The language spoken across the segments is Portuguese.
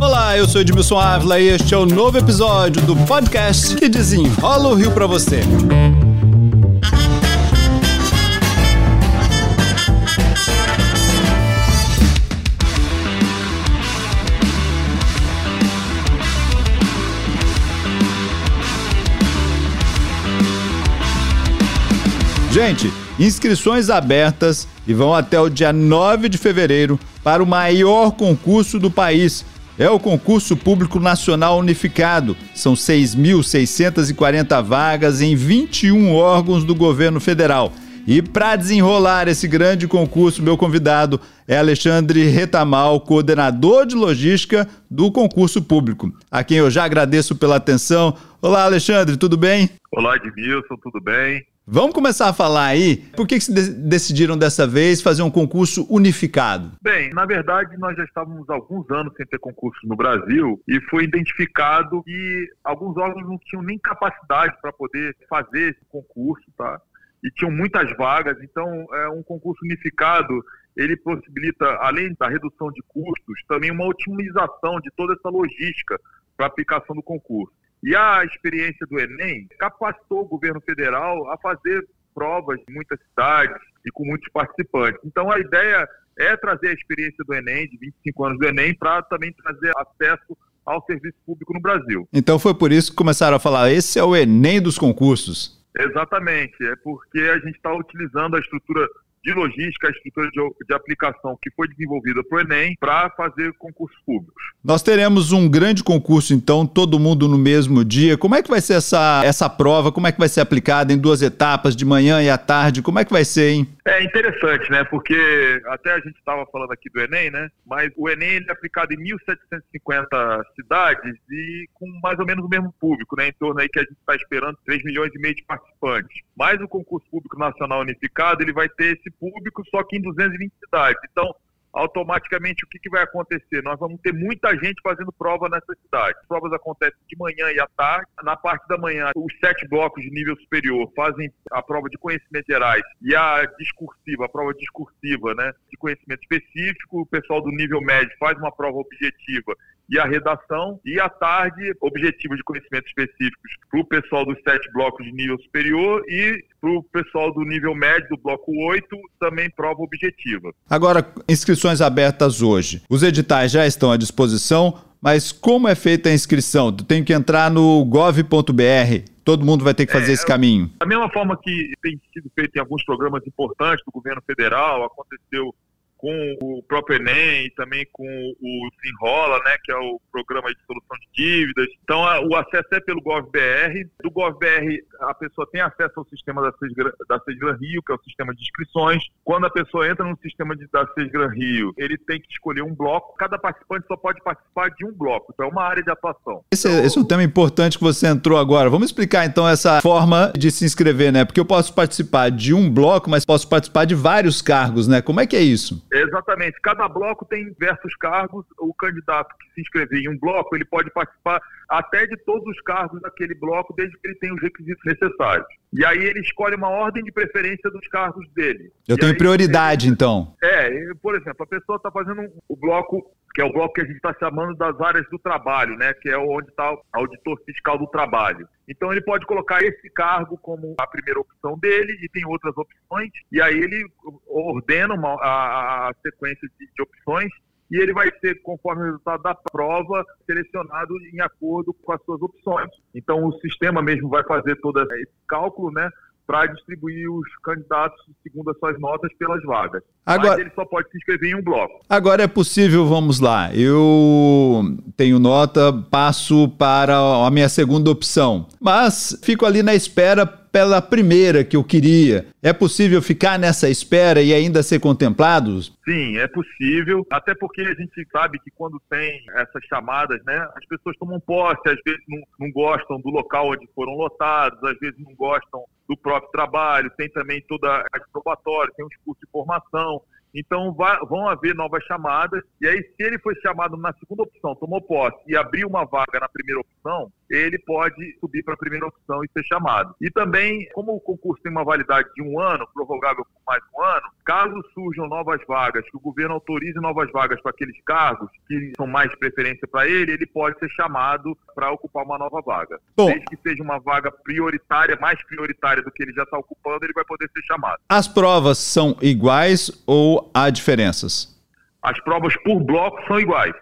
Olá, eu sou Edmilson Ávila e este é o novo episódio do podcast que desenrola o Rio para você. Gente, inscrições abertas e vão até o dia 9 de fevereiro para o maior concurso do país. É o Concurso Público Nacional Unificado. São 6.640 vagas em 21 órgãos do governo federal. E para desenrolar esse grande concurso, meu convidado é Alexandre Retamal, coordenador de logística do concurso público, a quem eu já agradeço pela atenção. Olá, Alexandre, tudo bem? Olá, Edmilson, tudo bem? Vamos começar a falar aí. Por que, que se decidiram dessa vez fazer um concurso unificado? Bem, na verdade, nós já estávamos alguns anos sem ter concurso no Brasil e foi identificado que alguns órgãos não tinham nem capacidade para poder fazer esse concurso, tá? E tinham muitas vagas. Então, é um concurso unificado ele possibilita, além da redução de custos, também uma otimização de toda essa logística para a aplicação do concurso. E a experiência do Enem capacitou o governo federal a fazer provas em muitas cidades e com muitos participantes. Então a ideia é trazer a experiência do Enem, de 25 anos do Enem, para também trazer acesso ao serviço público no Brasil. Então foi por isso que começaram a falar: esse é o Enem dos concursos. Exatamente, é porque a gente está utilizando a estrutura de logística, a estrutura de, de aplicação que foi desenvolvida para o Enem para fazer concursos públicos. Nós teremos um grande concurso, então, todo mundo no mesmo dia. Como é que vai ser essa, essa prova? Como é que vai ser aplicada em duas etapas, de manhã e à tarde? Como é que vai ser, hein? É interessante, né? Porque até a gente estava falando aqui do Enem, né? Mas o Enem é aplicado em 1.750 cidades e com mais ou menos o mesmo público, né? Em torno aí que a gente está esperando 3 milhões e meio de participantes. Mas o concurso público nacional unificado, ele vai ter esse público só que em 220 cidades. Então, automaticamente o que, que, vai acontecer? Nós vamos ter muita gente fazendo prova nessa cidade. As provas acontecem de manhã e à tarde. Na parte da manhã, os sete blocos de nível superior fazem a prova de conhecimentos gerais e a discursiva, a prova discursiva, né, de conhecimento específico. O pessoal do nível médio faz uma prova objetiva e a redação, e à tarde, objetivo de conhecimentos específicos para o pessoal dos sete blocos de nível superior e para o pessoal do nível médio, do bloco 8, também prova objetiva. Agora, inscrições abertas hoje. Os editais já estão à disposição, mas como é feita a inscrição? Tem que entrar no gov.br. Todo mundo vai ter que fazer é, esse caminho. Da mesma forma que tem sido feito em alguns programas importantes do governo federal, aconteceu com o próprio Enem e também com o Desenrola, né, que é o programa de solução de dívidas. Então, o acesso é pelo GovBR. Do GovBR, a pessoa tem acesso ao sistema da SESGRAN, da SESGRAN Rio, que é o sistema de inscrições. Quando a pessoa entra no sistema de, da SESGRAN Rio, ele tem que escolher um bloco. Cada participante só pode participar de um bloco. Então, é uma área de atuação. Esse, é, esse é um tema importante que você entrou agora. Vamos explicar, então, essa forma de se inscrever, né? Porque eu posso participar de um bloco, mas posso participar de vários cargos, né? Como é que é isso? Exatamente. Cada bloco tem diversos cargos. O candidato que se inscrever em um bloco, ele pode participar até de todos os cargos daquele bloco, desde que ele tenha os requisitos necessários. E aí ele escolhe uma ordem de preferência dos cargos dele. Eu e tenho aí, prioridade, ele... então. É, por exemplo, a pessoa está fazendo o bloco que é o bloco que a gente está chamando das áreas do trabalho, né? Que é onde está o auditor fiscal do trabalho. Então ele pode colocar esse cargo como a primeira opção dele e tem outras opções e aí ele ordena uma, a, a sequência de, de opções e ele vai ser, conforme o resultado da prova, selecionado em acordo com as suas opções. Então o sistema mesmo vai fazer todo esse cálculo, né? Para distribuir os candidatos segundo as suas notas pelas vagas. Agora, Mas ele só pode se inscrever em um bloco. Agora é possível, vamos lá. Eu tenho nota, passo para a minha segunda opção, mas fico ali na espera pela primeira que eu queria. É possível ficar nessa espera e ainda ser contemplado? Sim, é possível. Até porque a gente sabe que quando tem essas chamadas, né, as pessoas tomam posse, às vezes não, não gostam do local onde foram lotados, às vezes não gostam do próprio trabalho, tem também toda a probatória, tem um discurso de formação. Então vai, vão haver novas chamadas, e aí, se ele foi chamado na segunda opção, tomou posse e abriu uma vaga na primeira opção, ele pode subir para a primeira opção e ser chamado. E também, como o concurso tem uma validade de um ano, prorrogável por mais um ano, caso surjam novas vagas, que o governo autorize novas vagas para aqueles cargos que são mais preferência para ele, ele pode ser chamado para ocupar uma nova vaga. Bom, Desde que seja uma vaga prioritária, mais prioritária do que ele já está ocupando, ele vai poder ser chamado. As provas são iguais ou há diferenças? As provas por bloco são iguais,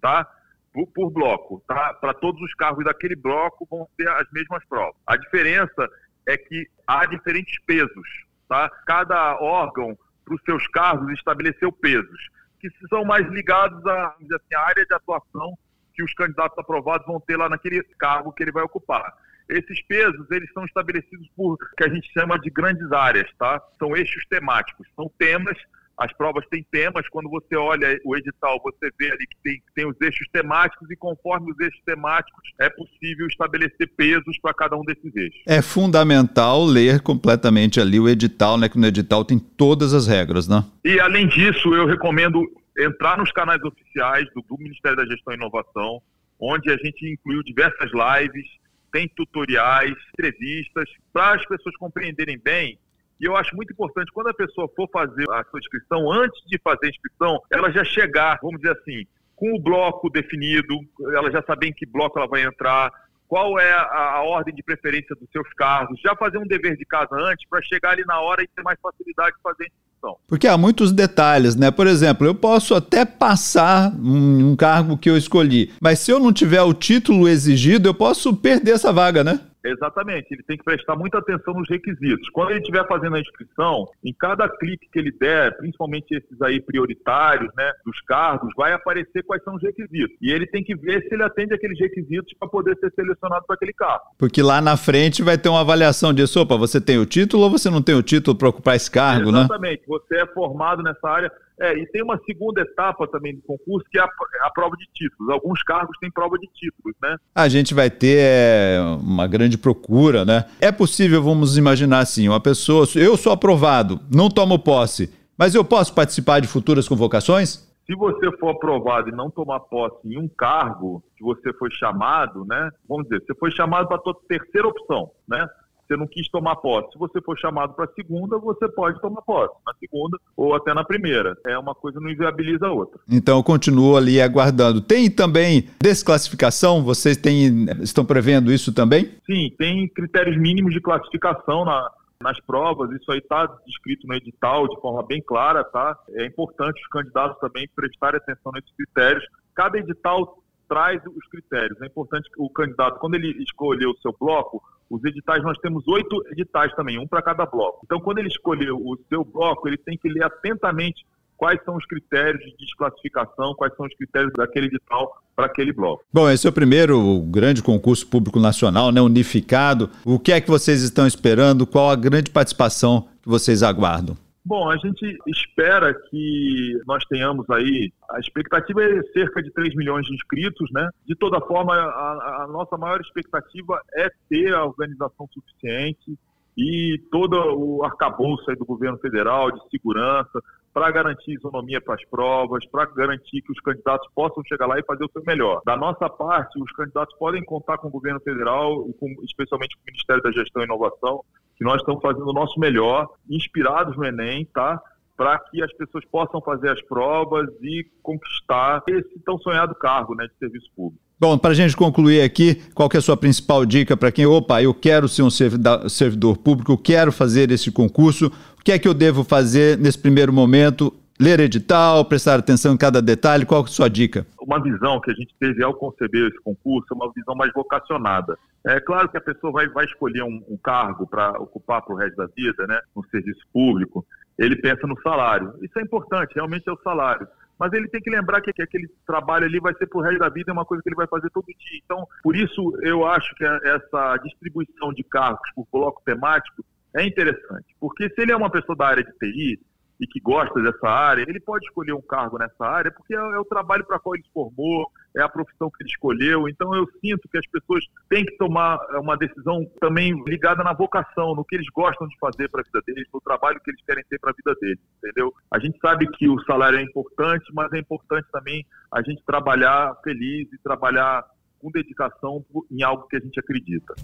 tá? Por, por bloco, tá? Para todos os cargos daquele bloco vão ter as mesmas provas. A diferença é que há diferentes pesos, tá? Cada órgão para os seus cargos estabeleceu pesos que são mais ligados à, assim, área de atuação que os candidatos aprovados vão ter lá naquele cargo que ele vai ocupar. Esses pesos, eles são estabelecidos por que a gente chama de grandes áreas, tá? São eixos temáticos, são temas as provas têm temas, quando você olha o edital, você vê ali que tem, tem os eixos temáticos e conforme os eixos temáticos é possível estabelecer pesos para cada um desses eixos. É fundamental ler completamente ali o edital, né? Que no edital tem todas as regras, né? E além disso, eu recomendo entrar nos canais oficiais do, do Ministério da Gestão e Inovação, onde a gente incluiu diversas lives, tem tutoriais, entrevistas, para as pessoas compreenderem bem e eu acho muito importante, quando a pessoa for fazer a sua inscrição, antes de fazer a inscrição, ela já chegar, vamos dizer assim, com o bloco definido, ela já saber em que bloco ela vai entrar, qual é a, a, ordem de preferência dos seus cargos, já fazer um dever de casa antes para chegar ali na hora e ter mais facilidade de fazer inscrição. Porque há muitos detalhes, né? Por exemplo, eu posso até passar um, um cargo que eu escolhi, mas se eu não tiver o título exigido, eu posso perder essa vaga, né? Exatamente, ele tem que prestar muita atenção nos requisitos. Quando ele estiver fazendo a inscrição, em cada clique que ele der, principalmente esses aí prioritários, né, dos cargos, vai aparecer quais são os requisitos. E ele tem que ver se ele atende aqueles requisitos para poder ser selecionado para aquele cargo. Porque lá na frente vai ter uma avaliação disso, opa, você tem o título ou você não tem o título para ocupar esse cargo, Exatamente. né? Exatamente, você é formado nessa área, é, e tem uma segunda etapa também do concurso, que é a, a, prova de títulos. Alguns cargos têm prova de títulos, né? A gente vai ter é, uma grande procura, né? É possível, vamos imaginar assim, uma pessoa, eu sou aprovado, não tomo posse, mas eu posso participar de futuras convocações? Se você for aprovado e não tomar posse em um cargo que você foi chamado, né? Vamos dizer, você foi chamado para a terceira opção, né? Você não quis tomar posse. Se você for chamado para a segunda, você pode tomar posse na segunda ou até na primeira. É uma coisa não inviabiliza a outra. Então eu continuo ali aguardando. Tem também desclassificação? Vocês têm, estão prevendo isso também? Sim, tem critérios mínimos de classificação na, nas provas, isso aí está descrito no edital de forma bem clara, tá? É importante os candidatos também prestarem atenção nesses critérios. Cada edital traz os critérios. É importante que o candidato, quando ele escolher o seu bloco, os editais, nós temos oito editais também, um para cada bloco. Então, quando ele escolher o seu bloco, ele tem que ler atentamente quais são os critérios de desclassificação, quais são os critérios daquele edital para aquele bloco. Bom, esse é o primeiro grande concurso público nacional, né, unificado. O que é que vocês estão esperando? Qual a grande participação que vocês aguardam? Bom, a gente espera que nós tenhamos aí, a expectativa é cerca de 3 milhões de inscritos, né? De toda forma, a, a nossa maior expectativa é ter a organização suficiente e todo o arcabouço aí do governo federal de segurança para garantir isonomia para as provas, para garantir que os candidatos possam chegar lá e fazer o seu melhor. Da nossa parte, os candidatos podem contar com o governo federal, com, especialmente com o Ministério da Gestão e Inovação, que nós estamos fazendo o nosso melhor, inspirados no Enem, tá? Para que as pessoas possam fazer as provas e conquistar esse tão sonhado cargo né, de serviço público. Bom, para a gente concluir aqui, qual é a sua principal dica para quem, opa, eu quero ser um servidor público, quero fazer esse concurso, o que é que eu devo fazer nesse primeiro momento? Ler edital, prestar atenção em cada detalhe, qual é a sua dica? Uma visão que a gente teve ao conceber esse concurso é uma visão mais vocacionada. É claro que a pessoa vai, vai escolher um, um cargo para ocupar para o resto da vida, né, no serviço público, ele pensa no salário. Isso é importante, realmente é o salário. Mas ele tem que lembrar que, que aquele trabalho ali vai ser para o resto da vida, é uma coisa que ele vai fazer todo dia. Então, por isso, eu acho que essa distribuição de cargos por bloco temático é interessante. Porque se ele é uma pessoa da área de TI, e que gosta dessa área, ele pode escolher um cargo nessa área porque é, é o trabalho para qual ele se formou, é a profissão que ele escolheu. Então eu sinto que as pessoas têm que tomar é, uma decisão também ligada na vocação, no que eles gostam de fazer para a vida deles, no trabalho que eles querem ter para a vida deles, entendeu? A gente sabe que o salário é importante, mas é importante também a gente trabalhar feliz e trabalhar com dedicação em algo que a gente acredita.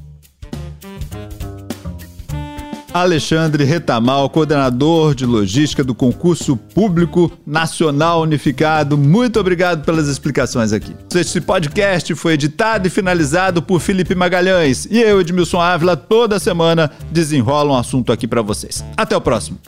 Alexandre Retamal, coordenador de logística do concurso público nacional unificado. Muito obrigado pelas explicações aqui. Este podcast foi editado e finalizado por Felipe Magalhães e eu, Edmilson Ávila, toda semana desenrola um assunto aqui para vocês. Até o próximo.